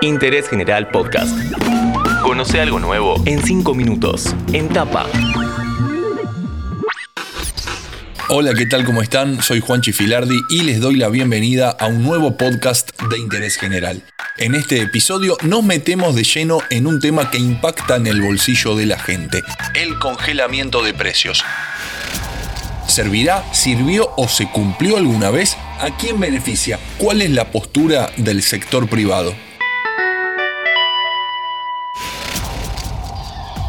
Interés General Podcast. Conoce algo nuevo en 5 minutos. En tapa. Hola, ¿qué tal? ¿Cómo están? Soy Juan Chifilardi y les doy la bienvenida a un nuevo podcast de interés general. En este episodio nos metemos de lleno en un tema que impacta en el bolsillo de la gente, el congelamiento de precios. ¿Servirá, sirvió o se cumplió alguna vez? ¿A quién beneficia? ¿Cuál es la postura del sector privado?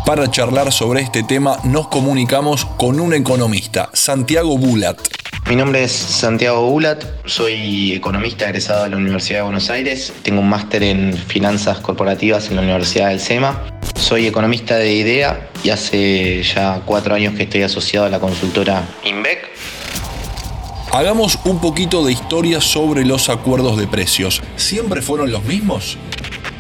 Para charlar sobre este tema nos comunicamos con un economista, Santiago Bulat. Mi nombre es Santiago Bulat, soy economista egresado de la Universidad de Buenos Aires, tengo un máster en finanzas corporativas en la Universidad del SEMA, soy economista de IDEA y hace ya cuatro años que estoy asociado a la consultora INVEC. Hagamos un poquito de historia sobre los acuerdos de precios. ¿Siempre fueron los mismos?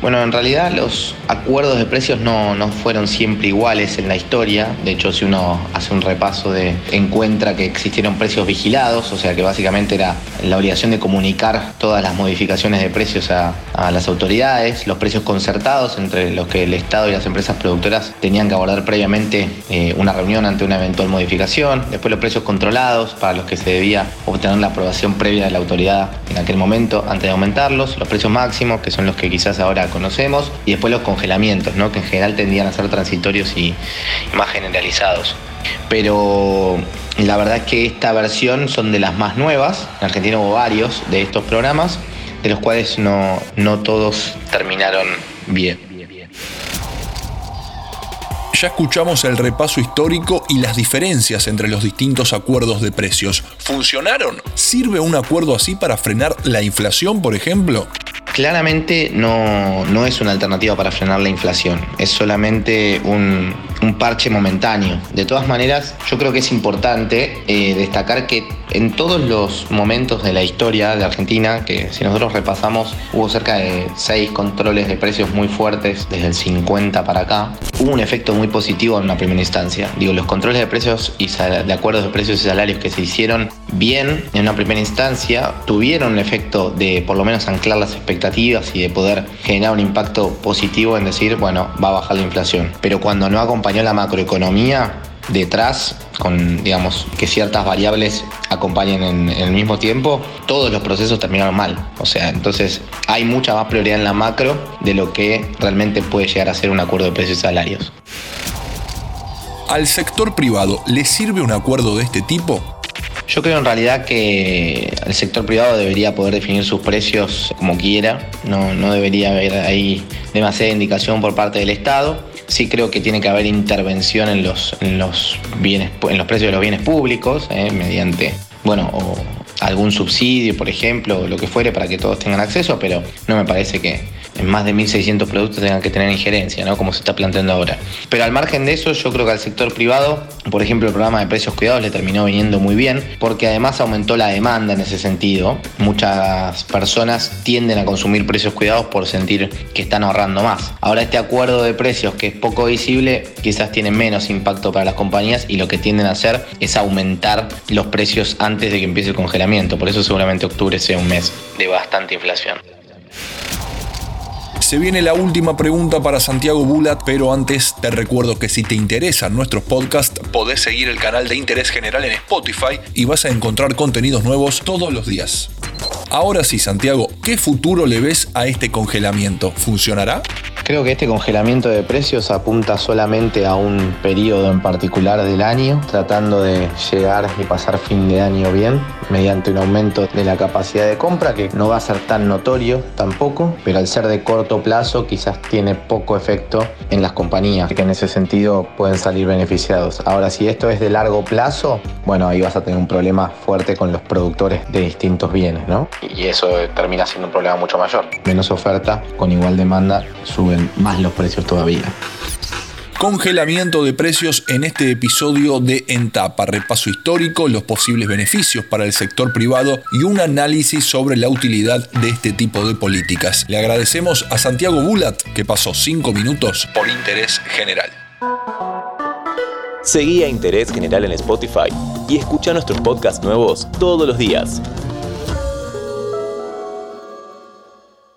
Bueno, en realidad los acuerdos de precios no, no, fueron siempre iguales en la historia. De hecho, si uno hace un repaso de encuentra que existieron precios vigilados, o sea que básicamente era la obligación de comunicar todas las modificaciones de precios a, a las autoridades, los precios concertados entre los que el Estado y las empresas productoras tenían que abordar previamente eh, una reunión ante una eventual modificación, después los precios controlados para los que se debía obtener la aprobación previa de la autoridad en aquel momento antes de aumentarlos, los precios máximos, que son los que quizás ahora conocemos, y después los congelamientos, ¿no? que en general tendían a ser transitorios y, más generalizados. Pero la verdad es que esta versión son de las más nuevas. En Argentina hubo varios de estos programas, de los cuales no, no todos terminaron bien. Ya escuchamos el repaso histórico y las diferencias entre los distintos acuerdos de precios. ¿Funcionaron? ¿Sirve un acuerdo así para frenar la inflación, por ejemplo? Claramente no, no, es una alternativa para frenar la inflación, es solamente un, un parche momentáneo. De todas maneras, yo creo que es importante eh, destacar que en todos los momentos de la historia de Argentina, que si nosotros repasamos, hubo cerca de seis controles de precios muy fuertes desde el 50 para acá, hubo un efecto muy positivo en una primera instancia. Digo, los controles de precios y de acuerdos de precios y salarios que se hicieron bien en una primera instancia tuvieron un efecto de por lo menos anclar las expectativas y de poder generar un impacto positivo en decir, bueno, va a bajar la inflación. Pero cuando no acompañó la macroeconomía, detrás, con digamos que ciertas variables acompañen en, en, el mismo tiempo, todos los procesos terminaron mal. O sea, entonces hay mucha más prioridad en la macro de lo que realmente puede llegar a ser un acuerdo de precios y salarios. ¿Al sector privado le sirve un acuerdo de este tipo? Yo creo en realidad que el sector privado debería poder definir sus precios como quiera, no, no debería haber ahí demasiada indicación por parte del Estado. Sí creo que tiene que haber intervención en los, en los, bienes, en los precios de los bienes públicos, eh, mediante, bueno, o algún subsidio, por ejemplo, o lo que fuere, para que todos tengan acceso, pero no me parece que, en más de 1.600 productos tengan que tener injerencia, ¿no? como se está planteando ahora. Pero al margen de eso, yo creo que al sector privado, por ejemplo, el programa de precios cuidados le terminó viniendo muy bien, porque además aumentó la demanda en ese sentido. Muchas personas tienden a consumir precios cuidados por sentir que están ahorrando más. Ahora este acuerdo de precios que es poco visible, quizás tiene menos impacto para las compañías y lo que tienden a hacer es aumentar los precios antes de que empiece el congelamiento. Por eso seguramente octubre sea un mes de bastante inflación. Se viene la última pregunta para Santiago Bulat, pero antes te recuerdo que si te interesan nuestros podcasts, podés seguir el canal de Interés General en Spotify y vas a encontrar contenidos nuevos todos los días. Ahora sí, Santiago, ¿qué futuro le ves a este congelamiento? ¿Funcionará? Creo que este congelamiento de precios apunta solamente a un periodo en particular del año, tratando de llegar y pasar fin de año bien, mediante un aumento de la capacidad de compra, que no va a ser tan notorio tampoco, pero al ser de corto plazo quizás tiene poco efecto en las compañías, que en ese sentido pueden salir beneficiados. Ahora, si esto es de largo plazo, bueno, ahí vas a tener un problema fuerte con los productores de distintos bienes, ¿no? Y eso termina siendo un problema mucho mayor. Menos oferta, con igual demanda, suben más los precios todavía. Congelamiento de precios en este episodio de Entapa, repaso histórico, los posibles beneficios para el sector privado y un análisis sobre la utilidad de este tipo de políticas. Le agradecemos a Santiago Bulat que pasó 5 minutos por interés general. Seguí a Interés General en Spotify y escucha nuestros podcasts nuevos todos los días.